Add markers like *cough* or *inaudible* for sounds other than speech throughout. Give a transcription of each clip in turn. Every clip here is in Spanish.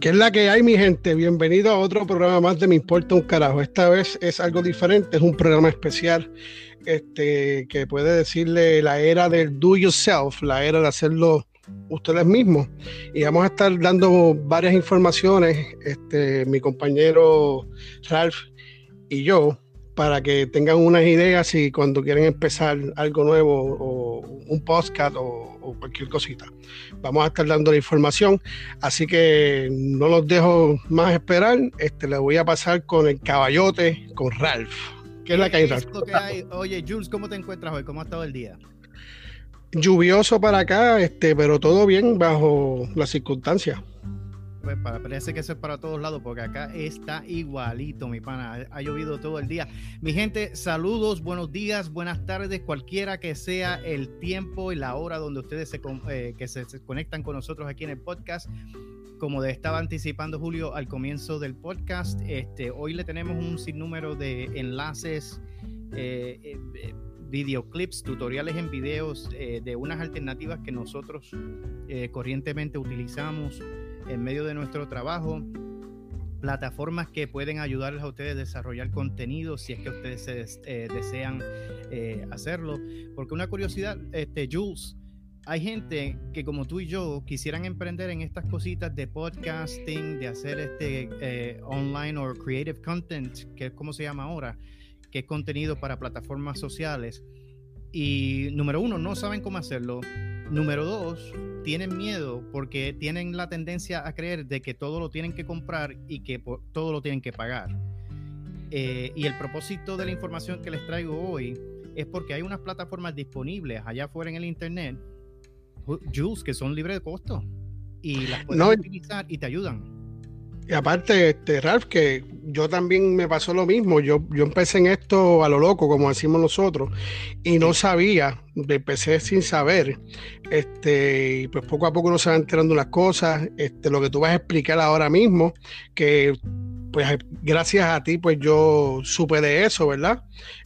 ¿Qué es la que hay, mi gente? Bienvenido a otro programa más de Me Importa un Carajo. Esta vez es algo diferente, es un programa especial este, que puede decirle la era del do yourself, la era de hacerlo ustedes mismos. Y vamos a estar dando varias informaciones, este, mi compañero Ralph y yo, para que tengan unas ideas y cuando quieren empezar algo nuevo o un podcast o, cualquier cosita. Vamos a estar dando la información, así que no los dejo más esperar. Este, le voy a pasar con el caballote, con Ralph. ¿Qué es la que hay, Ralph? Oye, Jules, ¿cómo te encuentras hoy? ¿Cómo ha estado el día? Lluvioso para acá, este, pero todo bien bajo las circunstancias. Pues parece que eso es para todos lados, porque acá está igualito, mi pana. Ha, llovido todo el día. Mi gente, saludos, buenos días, buenas tardes, cualquiera que sea el tiempo y la hora donde ustedes se, eh, que se, conectan con nosotros aquí en el podcast. Como estaba anticipando Julio al comienzo del podcast, este, hoy le tenemos un sinnúmero de enlaces, eh, eh, videoclips, tutoriales en videos de unas alternativas que nosotros corrientemente utilizamos en medio de nuestro trabajo, plataformas que pueden ayudarles a ustedes a desarrollar contenido si es que ustedes eh, desean eh, hacerlo. Porque una curiosidad, este, Jules, hay gente que como tú y yo quisieran emprender en estas cositas de podcasting, de hacer este eh, online o creative content, que es como se llama ahora, que es contenido para plataformas sociales. Y número uno, no saben cómo hacerlo. Número dos, tienen miedo porque tienen la tendencia a creer de que todo lo tienen que comprar y que todo lo tienen que pagar. Eh, y el propósito de la información que les traigo hoy es porque hay unas plataformas disponibles allá afuera en el internet, Jules, que son libres de costo y las puedes utilizar y te ayudan. Y aparte, este, Ralph, que yo también me pasó lo mismo. Yo, yo empecé en esto a lo loco, como decimos nosotros, y no sabía, empecé sin saber. Este, y pues poco a poco uno se va enterando las cosas. Este, lo que tú vas a explicar ahora mismo, que pues gracias a ti, pues yo supe de eso, ¿verdad?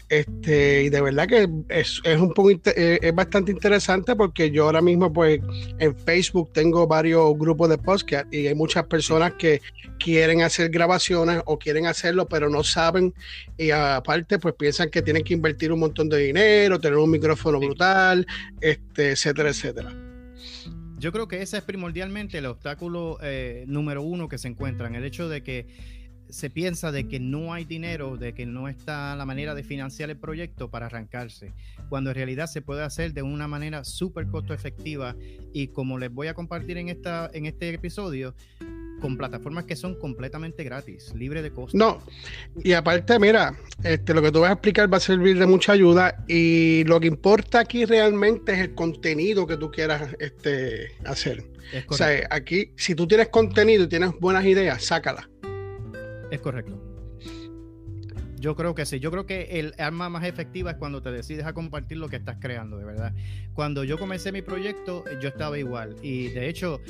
Este, y de verdad que es, un poco eh, es bastante interesante porque yo ahora mismo, pues, en Facebook tengo varios grupos de podcast y hay muchas personas que quieren hacer grabaciones o quieren hacerlo, pero no saben. Y aparte, pues piensan que tienen que invertir un montón de dinero, tener un micrófono brutal, este, etcétera, etcétera. Yo creo que ese es primordialmente el obstáculo eh, número uno que se encuentran, el hecho de que se piensa de que no hay dinero, de que no está la manera de financiar el proyecto para arrancarse, cuando en realidad se puede hacer de una manera súper costo efectiva y como les voy a compartir en, esta, en este episodio, con plataformas que son completamente gratis, libre de costo. No, y aparte, mira, este, lo que tú vas a explicar va a servir de mucha ayuda y lo que importa aquí realmente es el contenido que tú quieras este, hacer. O sea, aquí, si tú tienes contenido y tienes buenas ideas, sácala es correcto. Yo creo que sí. Yo creo que el arma más efectiva es cuando te decides a compartir lo que estás creando, de verdad. Cuando yo comencé mi proyecto, yo estaba igual. Y de hecho,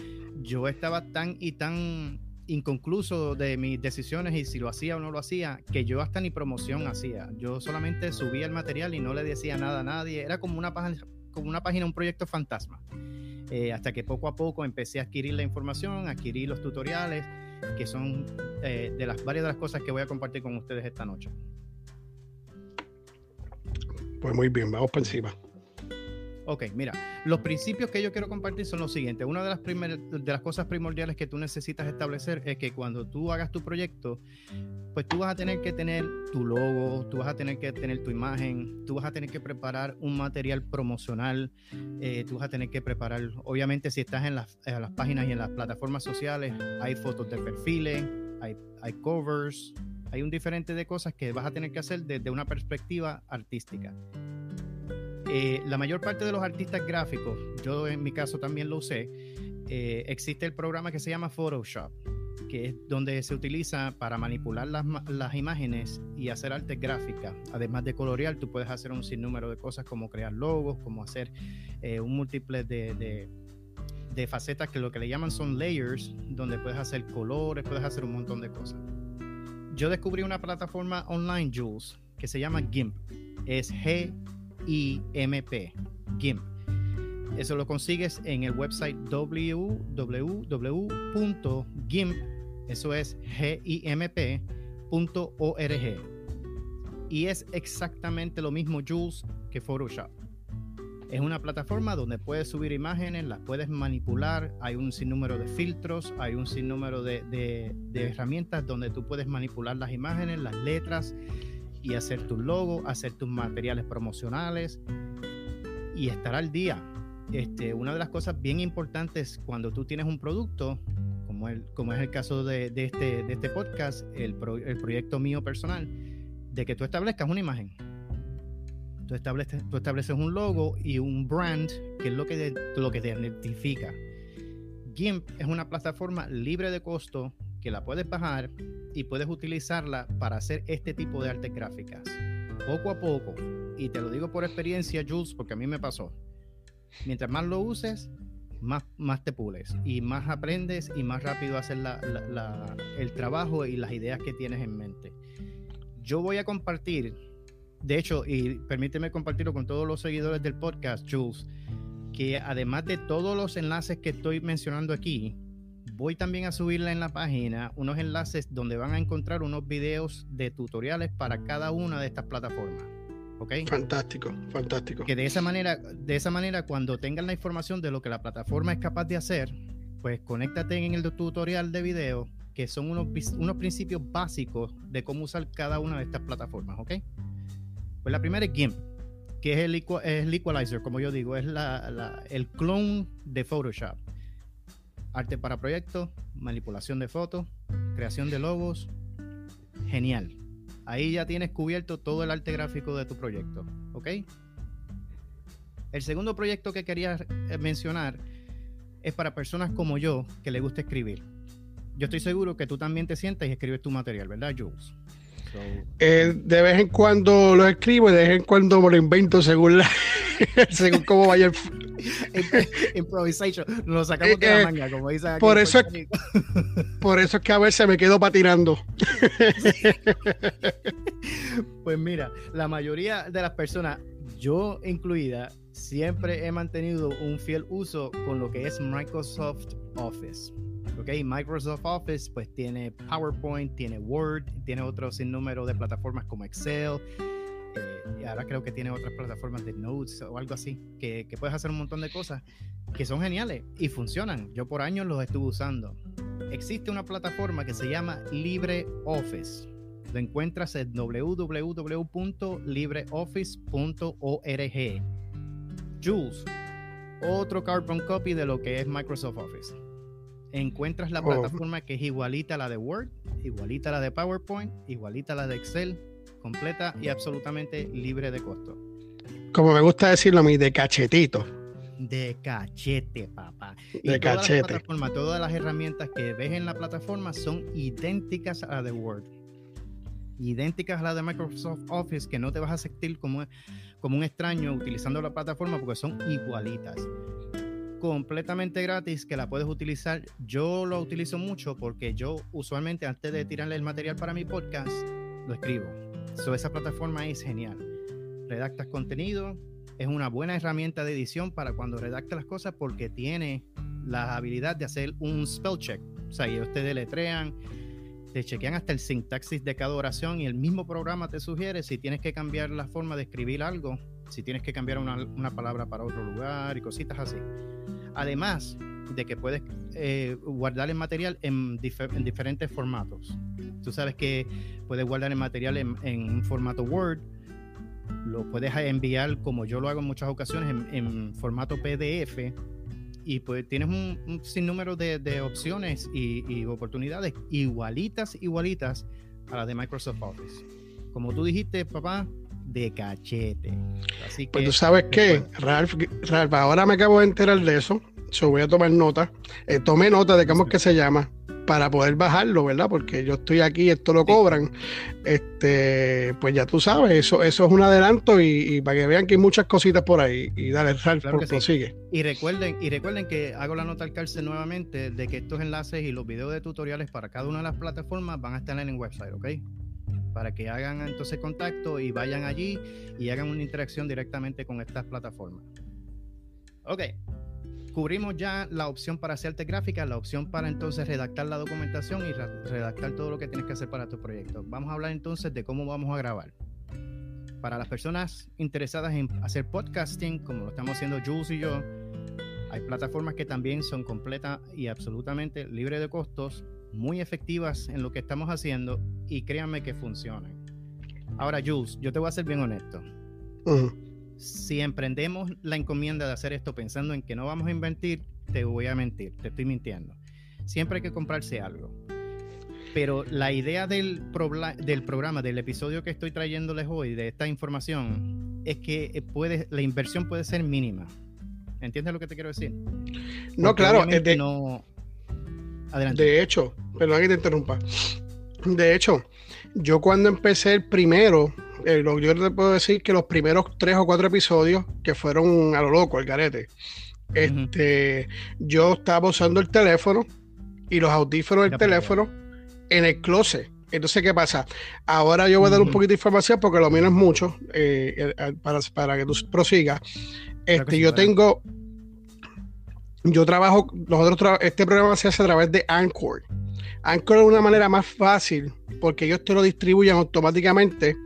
yo estaba tan y tan inconcluso de mis decisiones y si lo hacía o no lo hacía, que yo hasta ni promoción hacía. Yo solamente subía el material y no le decía nada a nadie. Era como una página, como una página, un proyecto fantasma. Eh, hasta que poco a poco empecé a adquirir la información, adquirir los tutoriales que son eh, de las varias de las cosas que voy a compartir con ustedes esta noche. Pues muy bien, vamos por encima. Ok, mira, los principios que yo quiero compartir son los siguientes. Una de las, de las cosas primordiales que tú necesitas establecer es que cuando tú hagas tu proyecto, pues tú vas a tener que tener tu logo, tú vas a tener que tener tu imagen, tú vas a tener que preparar un material promocional, eh, tú vas a tener que preparar, obviamente si estás en las, las, páginas y en las plataformas sociales, hay fotos de perfiles, hay, hay covers, hay un diferente de cosas que vas a tener que hacer desde una perspectiva artística. Eh, la mayor parte de los artistas gráficos, yo en mi caso también lo usé, eh, existe el programa que se llama Photoshop, que es donde se utiliza para manipular las, imágenes y hacer arte gráfica. Además de colorear, tú puedes hacer un sinnúmero de cosas como crear logos, como hacer eh, un múltiple de, de, de facetas que lo que le llaman son layers, donde puedes hacer colores, puedes hacer un montón de cosas. Yo descubrí una plataforma online, Jules, que se llama GIMP. Es G IMP, GIMP. Eso lo consigues en el website www.gimp, eso es G-I-M-P.org. Y es exactamente lo mismo, Jules, que Photoshop. Es una plataforma donde puedes subir imágenes, las puedes manipular, hay un sinnúmero de filtros, hay un sinnúmero de, de herramientas donde tú puedes manipular las imágenes, las letras y hacer tu logo, hacer tus materiales promocionales y estar al día. Este, una de las cosas bien importantes cuando tú tienes un producto, como, el, como es el caso de, este, de este podcast, el, pro, el proyecto mío personal, de que tú establezcas una imagen Tú estableces, tú estableces un logo y un brand, que es lo que, lo que te identifica. GIMP es una plataforma libre de costo que la puedes bajar y puedes utilizarla para hacer este tipo de artes gráficas. Poco a poco, y te lo digo por experiencia, Jules, porque a mí me pasó. Mientras más lo uses, más, más te pules y más aprendes y más rápido haces la, el trabajo y las ideas que tienes en mente. Yo voy a compartir de hecho, y permíteme compartirlo con todos los seguidores del podcast, Jules, que además de todos los enlaces que estoy mencionando aquí, voy también a subirle en la página unos enlaces donde van a encontrar unos videos de tutoriales para cada una de estas plataformas. ¿Ok? Fantástico, fantástico. Que de esa manera, de esa manera, cuando tengan la información de lo que la plataforma es capaz de hacer, pues conéctate en el tutorial de video, que son unos, unos principios básicos de cómo usar cada una de estas plataformas, ¿ok? Pues la primera es GIMP, que es el, es el equalizer, como yo digo, es la, la, el clon de Photoshop. Arte para proyectos, manipulación de fotos, creación de logos. Genial. Ahí ya tienes cubierto todo el arte gráfico de tu proyecto. ¿Ok? El segundo proyecto que quería eh, mencionar es para personas como yo que le gusta escribir. Yo estoy seguro que tú también te sientas y escribes tu material, ¿verdad, Jules? Eh, de vez en cuando lo escribo y de vez en cuando me lo invento según la, *laughs* según cómo vaya el *laughs* improvisation. Lo sacamos de la manga como dice aquí por eso es, *laughs* por eso es que a veces me quedo patinando. *laughs* Pues mira la mayoría de las personas yo incluida siempre he mantenido un fiel uso con lo que es Microsoft Office. ¿ok? Microsoft Office pues tiene PowerPoint, tiene Word, tiene otro sinnúmero de plataformas como Excel, eh, y ahora creo que tiene otras plataformas de Notes o algo así, que, que, puedes hacer un montón de cosas que son geniales y funcionan. Yo por años los estuve usando. Existe una plataforma que se llama LibreOffice. Lo encuentras en www.libreoffice.org. Jules, otro carbon copy de lo que es Microsoft Office encuentras la oh. plataforma que es igualita a la de Word, igualita a la de PowerPoint, igualita a la de Excel, completa y absolutamente libre de costo. Como me gusta decirlo a mí, de cachetito. De cachete, papá. De y cachete. Todas las, todas las herramientas que ves en la plataforma son idénticas a la de Word. Idénticas a la de Microsoft Office, que no te vas a sentir como, como un extraño utilizando la plataforma porque son igualitas completamente gratis que la puedes utilizar. Yo lo utilizo mucho porque yo usualmente antes de tirarle el material para mi podcast, lo escribo. So, esa plataforma es genial. Redactas contenido, es una buena herramienta de edición para cuando redactas las cosas porque tiene la habilidad de hacer un spell check. O sea, ellos te deletrean, te chequean hasta el sintaxis de cada oración y el mismo programa te sugiere si tienes que cambiar la forma de escribir algo, si tienes que cambiar una, una palabra para otro lugar y cositas así. Además de que puedes eh, guardar el material en, difer en, diferentes formatos. Tú sabes que puedes guardar el material en, en, formato Word, lo puedes enviar como yo lo hago en muchas ocasiones en, formato PDF y pues tienes un, un sinnúmero de, de opciones y, y, oportunidades igualitas, igualitas a las de Microsoft Office. Como tú dijiste, papá, de cachete. Así que, pues tú sabes qué, Ralph, Ralph, ahora me acabo de enterar de eso. Yo voy a tomar nota. Eh, tomé nota de cómo es que se llama para poder bajarlo, ¿verdad? Porque yo estoy aquí, esto lo cobran. Este, pues ya tú sabes, eso, eso es un adelanto y, y para que vean que hay muchas cositas por ahí. Y dale, Ralph, claro por, sí. Y recuerden, y recuerden que hago la nota al cárcel nuevamente de que estos enlaces y los videos de tutoriales para cada una de las plataformas van a estar en el website, ¿ok? Para que hagan entonces contacto y vayan allí y hagan una interacción directamente con estas plataformas. Ok. Cubrimos ya la opción para hacerte gráfica, la opción para entonces redactar la documentación y redactar todo lo que tienes que hacer para tu proyecto. Vamos a hablar entonces de cómo vamos a grabar. Para las personas interesadas en hacer podcasting, como lo estamos haciendo Jules y yo, hay plataformas que también son completa y absolutamente libres de costos, muy efectivas en lo que estamos haciendo y créanme que funcionan. Ahora, Jules, yo te voy a ser bien honesto si emprendemos la encomienda de hacer esto pensando en que no vamos a invertir, te voy a mentir, te estoy mintiendo. Siempre hay que comprarse algo. Pero la idea del, del programa, del episodio que estoy trayéndoles hoy, de esta información, es que eh, puede, la inversión puede ser mínima. ¿Entiendes lo que te quiero decir? No, claro. De, no... Adelante. De hecho, perdón que te interrumpa. De hecho, yo cuando empecé el primero, eh, yo te puedo decir que los primeros tres o cuatro episodios que fueron a lo loco, el garete, este, yo estaba usando el teléfono y los audífonos del teléfono en el closet. Entonces, ¿qué pasa? Ahora yo voy a dar un poquito de información porque lo mío es mucho eh, eh, para, para, que tú prosigas. Este, yo tengo, yo trabajo, nosotros este programa se hace a través de Anchor. Anchor es una manera más fácil porque ellos te lo distribuyen automáticamente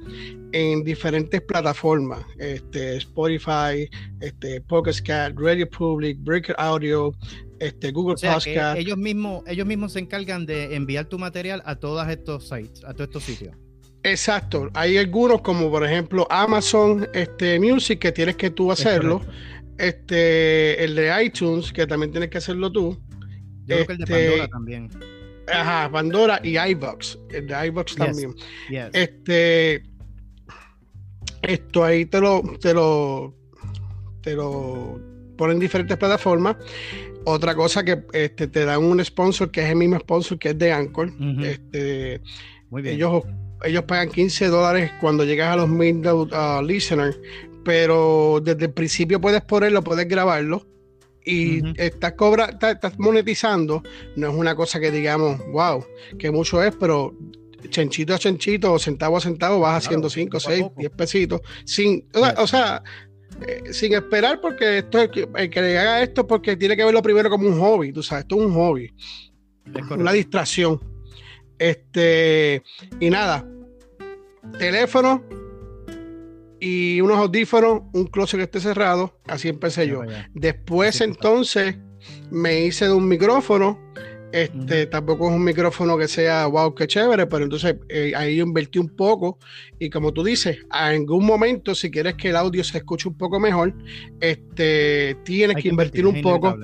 en diferentes plataformas, este, Spotify, este, Podcast Radio Public, Breaker Audio, este, Google Podcast. Ellos mismos, ellos mismos se encargan de enviar tu material a todos estos sites, a todos estos sitios. Exacto. Hay algunos como por ejemplo Amazon este, Music que tienes que tú hacerlo. Este, el de iTunes que también tienes que hacerlo tú. Yo creo que el de este, Pandora también. Ajá, Pandora y iBox. El de iBox también. Este esto ahí te lo, te lo, te lo ponen en diferentes plataformas. Otra cosa que este, te dan un sponsor que es el mismo sponsor que es de Anchor. este, Ellos, ellos pagan 15 dólares cuando llegas a los mil uh, listeners, pero desde el principio puedes ponerlo, puedes grabarlo y estás, cobra, estás monetizando. No es una cosa que digamos, wow, que mucho es, pero chanchito a chanchito o centavo a centavo vas haciendo 5, 6, 10 pesitos sin, o sea, eh, sin esperar porque esto el que, le haga esto porque tiene que verlo primero como un hobby, tú sabes, esto es un hobby, una distracción. Este, y nada, teléfono y unos audífonos, un closet que esté cerrado, así empecé yo. Después entonces me hice de un micrófono este, Tampoco es un micrófono que sea wow, qué chévere, pero entonces eh, ahí yo invertí un poco y como tú dices, en algún momento si quieres que el audio se escuche un poco mejor, este, tienes que, invertir, un poco.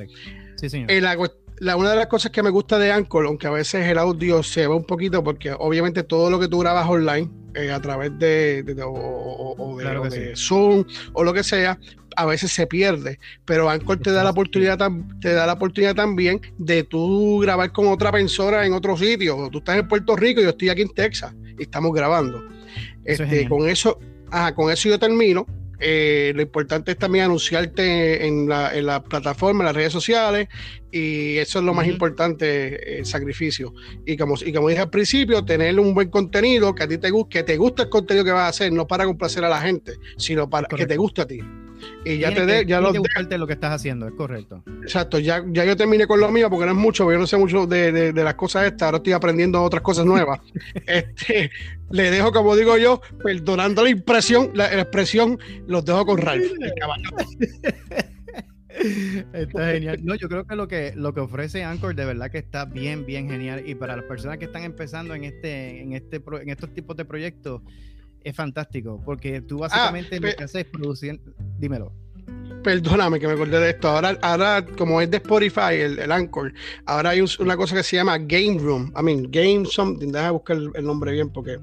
Sí, señor. la, una de las cosas que me gusta de Anchor, aunque a veces el audio se va un poquito, porque obviamente todo lo que tú grabas online eh, a través de, o, de, Zoom o lo que sea, a veces se pierde, pero Anchor te da la oportunidad te da la oportunidad también de tú grabar con otra persona en otro sitio. Tú estás en Puerto Rico y yo estoy aquí en Texas y estamos grabando. este, con eso, con eso yo termino. Eh, lo importante es también anunciarte en la, en la, plataforma, en las redes sociales, y eso es lo más importante, el sacrificio. Y como, y como dije al principio, tener un buen contenido que a ti te guste, que te guste el contenido que vas a hacer, no para complacer a la gente, sino para que te guste a ti. Y ya te de, ya lo, lo que estás haciendo, es correcto. Exacto, ya, ya yo terminé con lo mío porque no es mucho, yo no sé mucho de, de, de las cosas estas, ahora estoy aprendiendo otras cosas nuevas. *laughs* este, le dejo, como digo yo, perdonando la impresión, la, expresión, los dejo con Ralph, *laughs* Está genial. No, yo creo que lo que lo que ofrece Anchor de verdad que está bien, bien genial. Y para las personas que están empezando en este, en este, en estos tipos de proyectos, es fantástico, porque tú ah, básicamente lo que haces es producir. Dímelo. Perdóname que me acordé de esto. Ahora, ahora como es de Spotify, el, el Anchor, ahora hay una cosa que se llama Game Room. I mean, Game Something. Deja buscar el, nombre bien porque.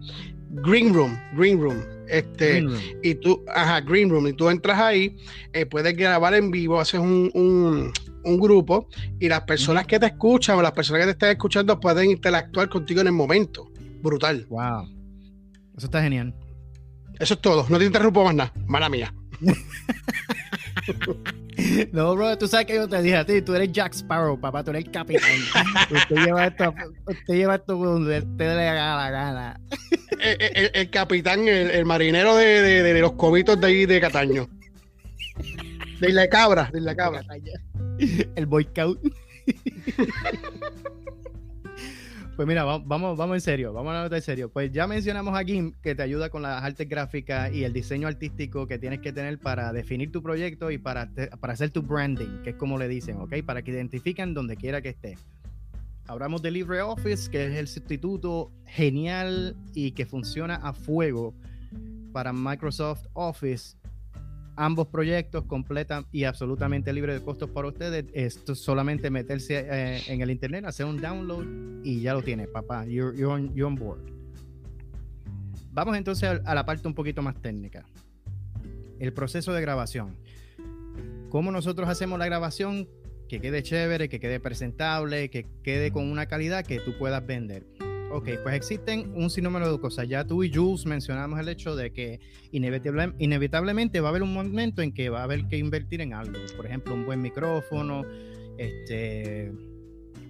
Green Room, Green Room. Este, y tú, ajá, Green Room, y tú entras ahí, eh, puedes grabar en vivo, haces un, un, un grupo y las personas que te escuchan o las personas que te están escuchando pueden interactuar contigo en el momento. Brutal. Wow. Eso está genial. Eso es todo. No te interrumpo más nada. Mala mía. *laughs* No, bro, tú sabes que yo te dije a ti, tú eres Jack Sparrow, papá, tú eres el capitán. *laughs* usted lleva esto, usted lleva esto donde usted le haga la gana. El, capitán, el, marinero de, de, los cobitos de ahí de Cataño. De la cabra, de la cabra. El boy scout. *laughs* Pues mira, vamos, vamos en serio, vamos a hablar en serio. Pues ya mencionamos a GIMP que te ayuda con las artes gráficas y el diseño artístico que tienes que tener para definir tu proyecto y para, para hacer tu branding, que es como le dicen, ¿ok? Para que identifiquen donde quiera que esté. Hablamos de LibreOffice, que es el sustituto genial y que funciona a fuego para Microsoft Office ambos proyectos completan y absolutamente libre de costos para ustedes. Esto es solamente meterse eh, en el internet, hacer un download y ya lo tiene, papá. You're, on, board. Vamos entonces a, la parte un poquito más técnica. El proceso de grabación. ¿Cómo nosotros hacemos la grabación? Que quede chévere, que quede presentable, que quede con una calidad que tú puedas vender. Ok, pues existen un sinnúmero de cosas. Ya tú y Jules mencionamos el hecho de que inevitablemente va a haber un momento en que va a haber que invertir en algo. Por ejemplo, un buen micrófono, este,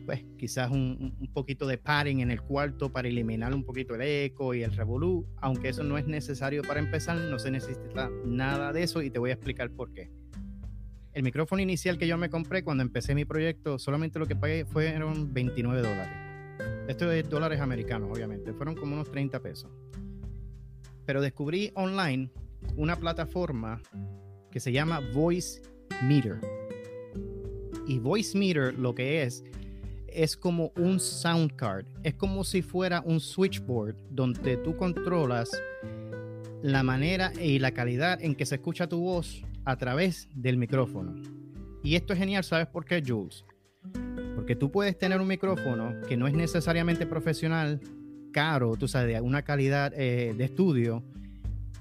pues quizás un, poquito de padding en el cuarto para eliminar un poquito el eco y el revolú. Aunque eso no es necesario para empezar, no se necesita nada de eso y te voy a explicar por qué. El micrófono inicial que yo me compré cuando empecé mi proyecto, solamente lo que pagué fueron 29 dólares esto es dólares americanos, obviamente. Fueron como unos 30 pesos. Pero descubrí online una plataforma que se llama Voice Meter. Y Voice Meter lo que es es como un sound card. Es como si fuera un switchboard donde tú controlas la manera y la calidad en que se escucha tu voz a través del micrófono. Y esto es genial, ¿sabes por qué, Jules? Porque tú puedes tener un micrófono que no es necesariamente profesional, caro, tú sabes, de una calidad eh, de estudio,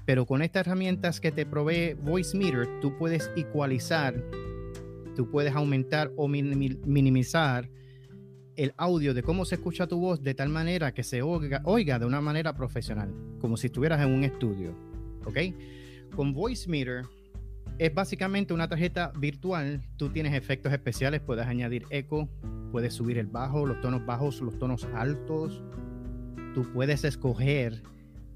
pero con estas herramientas que te provee Voice Meter, tú puedes ecualizar, tú puedes aumentar o minimizar el audio de cómo se escucha tu voz de tal manera que se oiga, oiga de una manera profesional, como si estuvieras en un estudio. ¿Ok? Con Voice Meter es básicamente una tarjeta virtual. Tú tienes efectos especiales, puedes añadir eco, puedes subir el bajo, los tonos bajos, los tonos altos. Tú puedes escoger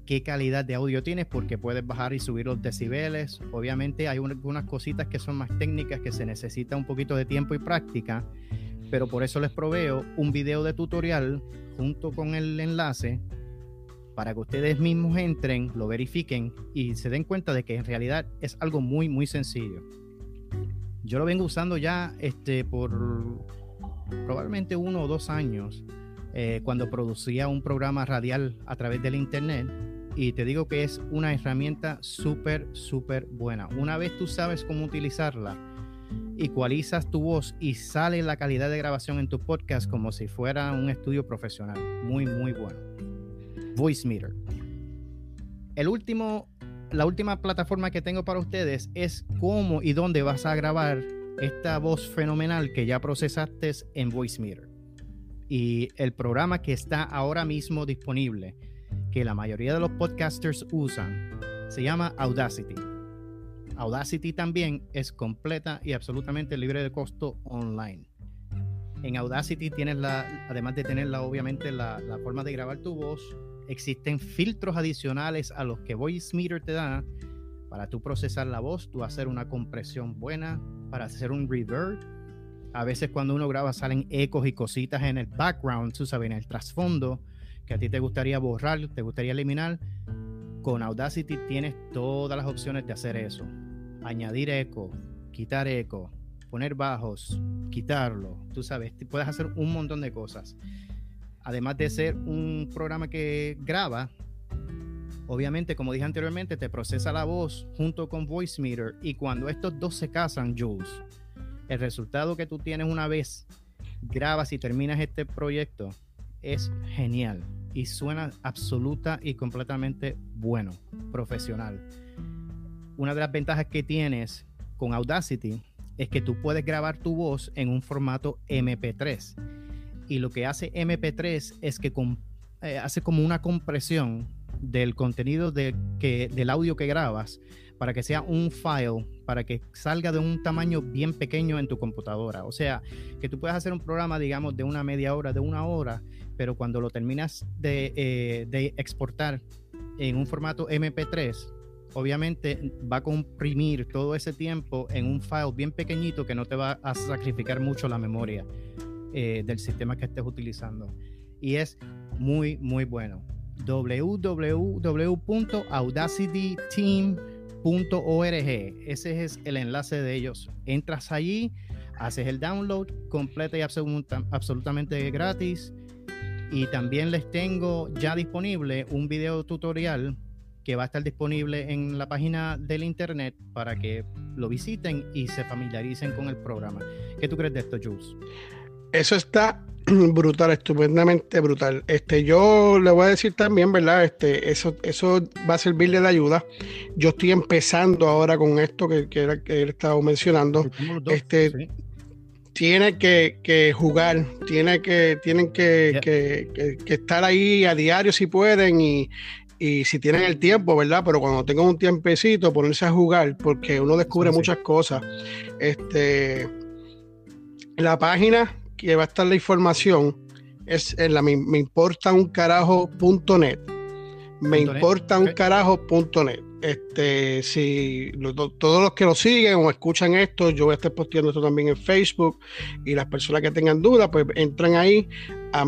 qué calidad de audio tienes porque puedes bajar y subir los decibeles. Obviamente hay algunas cositas que son más técnicas que se necesita un poquito de tiempo y práctica, pero por eso les proveo un video de tutorial junto con el enlace para que ustedes mismos entren, lo verifiquen y se den cuenta de que en realidad es algo muy, muy sencillo. Yo lo vengo usando ya este, por probablemente uno o dos años eh, cuando producía un programa radial a través del internet y te digo que es una herramienta súper, súper buena. Una vez tú sabes cómo utilizarla, ecualizas tu voz y sale la calidad de grabación en tu podcast como si fuera un estudio profesional. Muy, muy bueno. Voice Meter. El último, la última plataforma que tengo para ustedes es cómo y dónde vas a grabar esta voz fenomenal que ya procesaste en Voice Meter. Y el programa que está ahora mismo disponible, que la mayoría de los podcasters usan, se llama Audacity. Audacity también es completa y absolutamente libre de costo online. En Audacity tienes la, además de tener la, obviamente la, la forma de grabar tu voz, existen filtros adicionales a los que Voice Meter te da para tú procesar la voz, tú hacer una compresión buena, para hacer un reverb. A veces cuando uno graba salen ecos y cositas en el background, tú sabes, en el trasfondo, que a ti te gustaría borrar, te gustaría eliminar. Con Audacity tienes todas las opciones de hacer eso. Añadir eco, quitar eco, poner bajos, quitarlo, tú sabes, puedes hacer un montón de cosas además de ser un programa que graba, obviamente, como dije anteriormente, te procesa la voz junto con Voice Meter y cuando estos dos se casan, Jules, el resultado que tú tienes una vez grabas y terminas este proyecto es genial y suena absoluta y completamente bueno, profesional. Una de las ventajas que tienes con Audacity es que tú puedes grabar tu voz en un formato MP3 y lo que hace MP3 es que eh, hace como una compresión del contenido de, que, del audio que grabas para que sea un file, para que salga de un tamaño bien pequeño en tu computadora. O sea, que tú puedas hacer un programa, digamos, de una media hora, de una hora, pero cuando lo terminas de, eh, de exportar en un formato MP3, obviamente va a comprimir todo ese tiempo en un file bien pequeñito que no te va a sacrificar mucho la memoria eh, del sistema que estés utilizando. Y es muy, muy bueno. www.audacityteam.org. Ese es el enlace de ellos. Entras allí, haces el download completo y absolutamente gratis. Y también les tengo ya disponible un video tutorial que va a estar disponible en la página del internet para que lo visiten y se familiaricen con el programa. ¿Qué tú crees de esto, Jules? Eso está *clears throat* brutal, estupendamente brutal. Este, yo le voy a decir también, ¿verdad? Este, eso, eso va a servirle de ayuda. Yo estoy empezando ahora con esto que, que, él estaba mencionando. este, tiene que, jugar, tiene que, tienen que, que, estar ahí a diario si pueden y, y si tienen el tiempo, ¿verdad? Pero cuando tengan un tiempecito, ponerse a jugar, porque uno descubre muchas cosas. Este, la página que va a estar la información es en la me, importa un carajo.net. Me importa un carajo.net. Este, si todos los que lo siguen o escuchan esto, yo voy a estar posteando esto también en Facebook y las personas que tengan dudas, pues entran ahí a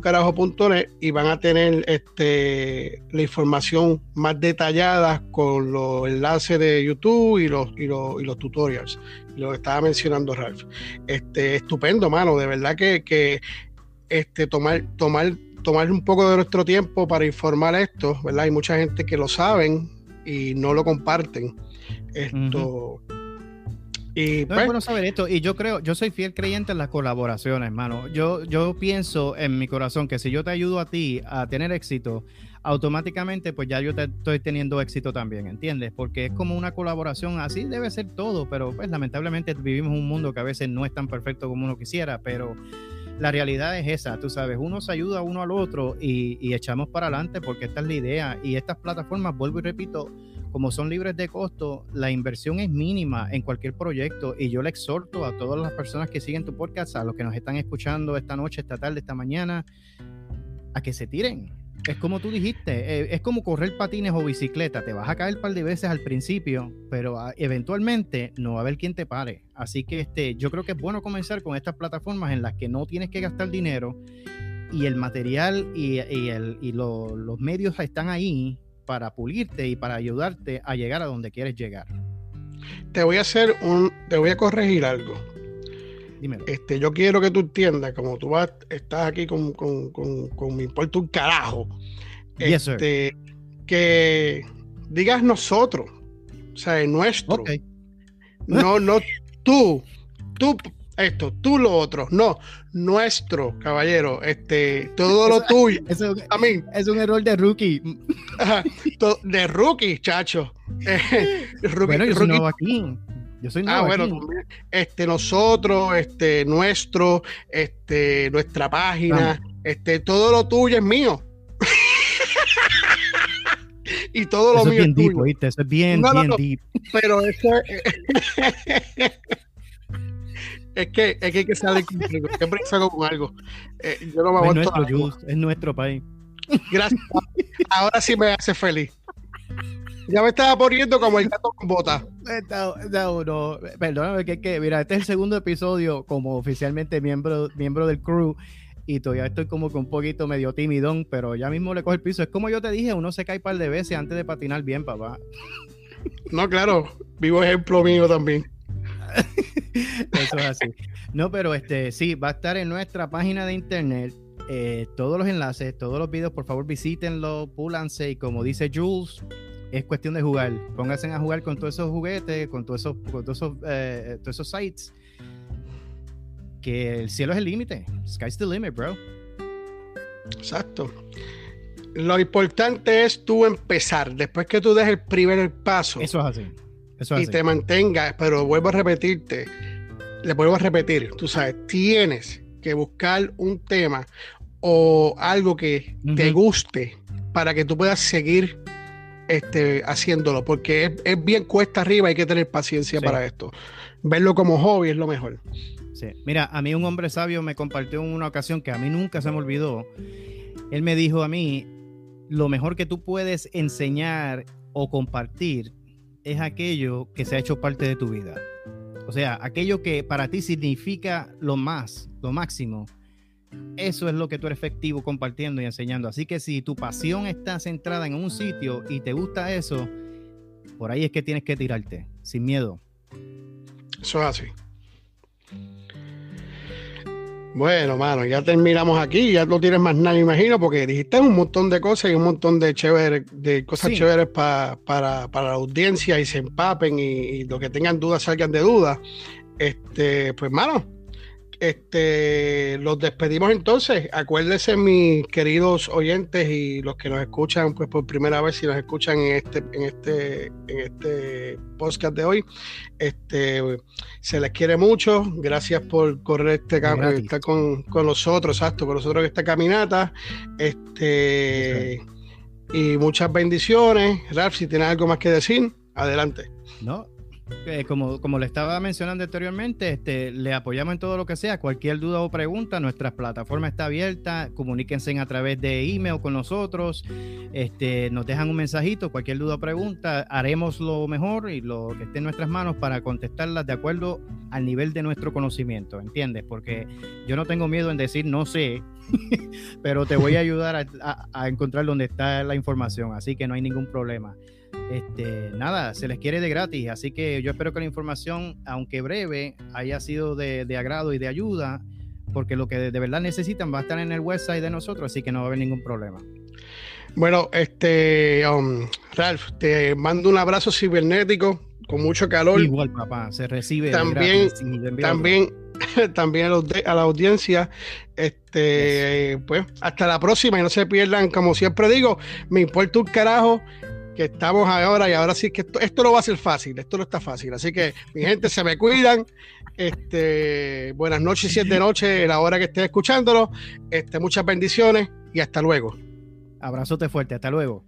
carajo.net y van a tener este, la información más detallada con los enlaces de YouTube y los, y los, y los tutorials, lo que estaba mencionando Ralph. Este, estupendo, mano, de verdad que, que este, tomar, tomar, tomar un poco de nuestro tiempo para informar esto, ¿verdad? Hay mucha gente que lo saben, y no lo comparten. Esto. Y no es pues bueno saber esto. Y yo creo, yo soy fiel creyente en las colaboraciones, hermano. Yo, yo pienso en mi corazón que si yo te ayudo a ti a tener éxito, automáticamente pues ya yo te estoy teniendo éxito también, ¿entiendes? Porque es como una colaboración, así debe ser todo, pero pues lamentablemente vivimos un mundo que a veces no es tan perfecto como uno quisiera, pero la realidad es esa, tú sabes, uno se ayuda uno al otro y, echamos para adelante porque esta es la idea. Y estas plataformas, vuelvo y repito, como son libres de costo, la inversión es mínima en cualquier proyecto y yo le exhorto a todas las personas que siguen tu podcast, a los que nos están escuchando esta noche, esta tarde, esta mañana, a que se tiren, es como tú dijiste, eh, es como correr patines o bicicleta. Te vas a caer un par de veces al principio, pero ah, eventualmente no va a haber quien te pare. Así que este, yo creo que es bueno comenzar con estas plataformas en las que no tienes que gastar dinero y el material y, el, y los medios están ahí para pulirte y para ayudarte a llegar a donde quieres llegar. Te voy a hacer un, te voy a corregir algo. Dímelo. Este, yo quiero que tú entiendas, como tú vas, estás aquí con, con, con, con mi importa un carajo. este, que digas nosotros, o sea, nuestro. No, no tú, tú, esto, tú lo otro, no, nuestro, caballero, este, todo lo tuyo. Eso, a mí. Es un error de rookie. de rookie, chacho. *laughs* rookie, bueno, yo soy aquí. Yo soy Ah, bueno, este, nosotros, este, nuestro, este, nuestra página, este, todo lo tuyo es mío. *laughs* y todo lo mío es, bien deep, Eso es bien, bien deep. Pero eso *laughs* es que, es que hay que salir conmigo. Siempre salgo con algo. Eh, yo no me es nuestro, es nuestro país. Gracias. *laughs* Ahora sí me hace feliz. Ya me estaba poniendo como el gato con bota. No, no, perdóname, que, que, mira, este es el segundo episodio como oficialmente miembro, miembro del crew y todavía estoy como que un poquito medio timidón, pero ya mismo le coge el piso. Es como yo te dije, uno se cae un par de veces antes de patinar bien, papá. No, claro, vivo ejemplo mío también. *laughs* Eso es así. No, pero este sí, va a estar en nuestra página de internet. Eh, todos los enlaces, todos los videos, por favor visítenlo, púlanse y como dice Jules, es cuestión de jugar. Pónganse a jugar con todos esos juguetes, con todos esos, con todos esos, eh, todos esos sites. Que el cielo es el límite. Sky's the limit, bro. Exacto. Lo importante es tú empezar. Después que tú des el primer paso. Eso es así. y te mantengas. Pero vuelvo a repetirte. Le vuelvo a repetir. Tú sabes, tienes que buscar un tema o algo que te guste para que tú puedas seguir este, haciéndolo, porque es, bien cuesta arriba, hay que tener paciencia para esto. Verlo como hobby es lo mejor. Sí. Mira, a mí un hombre sabio me compartió en una ocasión que a mí nunca se me olvidó. Él me dijo a mí, lo mejor que tú puedes enseñar o compartir es aquello que se ha hecho parte de tu vida. O sea, aquello que para ti significa lo más, lo máximo. Eso es lo que tú eres efectivo compartiendo y enseñando. Así que si tu pasión está centrada en un sitio y te gusta eso, por ahí es que tienes que tirarte, sin miedo. Eso es así. Bueno, mano, ya terminamos aquí, ya no tienes más nada, me imagino, porque dijiste un montón de cosas y un montón de chéveres, de cosas chéveres para, la audiencia y se empapen y, y los que tengan dudas salgan de dudas. Este, pues, mano, este, los despedimos entonces. Acuérdense, mis queridos oyentes y los que nos escuchan, pues por primera vez, si nos escuchan en este, en este, en este podcast de hoy, este, se les quiere mucho. Gracias por correr este estar con, con, nosotros, exacto, con nosotros en esta caminata. Este, y muchas bendiciones. Ralph, si tienes algo más que decir, adelante. No, eh, como, como le estaba mencionando anteriormente, este, le apoyamos en todo lo que sea. Cualquier duda o pregunta, nuestra plataforma está abierta. Comuníquense a través de email con nosotros. Este, nos dejan un mensajito. Cualquier duda o pregunta, haremos lo mejor y lo que esté en nuestras manos para contestarlas de acuerdo al nivel de nuestro conocimiento. ¿Entiendes? Porque yo no tengo miedo en decir no sé, *laughs* pero te voy a ayudar a encontrar dónde está la información. Así que no hay ningún problema. Este, nada, se les quiere de gratis, así que yo espero que la información, aunque breve, haya sido de, agrado y de ayuda, porque lo que de, verdad necesitan va a estar en el website de nosotros, así que no va a haber ningún problema. Bueno, este, um, Ralph, te mando un abrazo cibernético con mucho calor. Igual, papá, se recibe. También, también, *laughs* también a la audiencia. Este, pues, hasta la próxima y no se pierdan, como siempre digo, me importa un carajo que estamos ahora y ahora sí que esto, esto no va a ser fácil, esto no está fácil. Así que, mi gente, se me cuidan. Este, buenas noches, si es de noche, la hora que estés escuchándolo. Este, muchas bendiciones y hasta luego. Abrazote fuerte, hasta luego.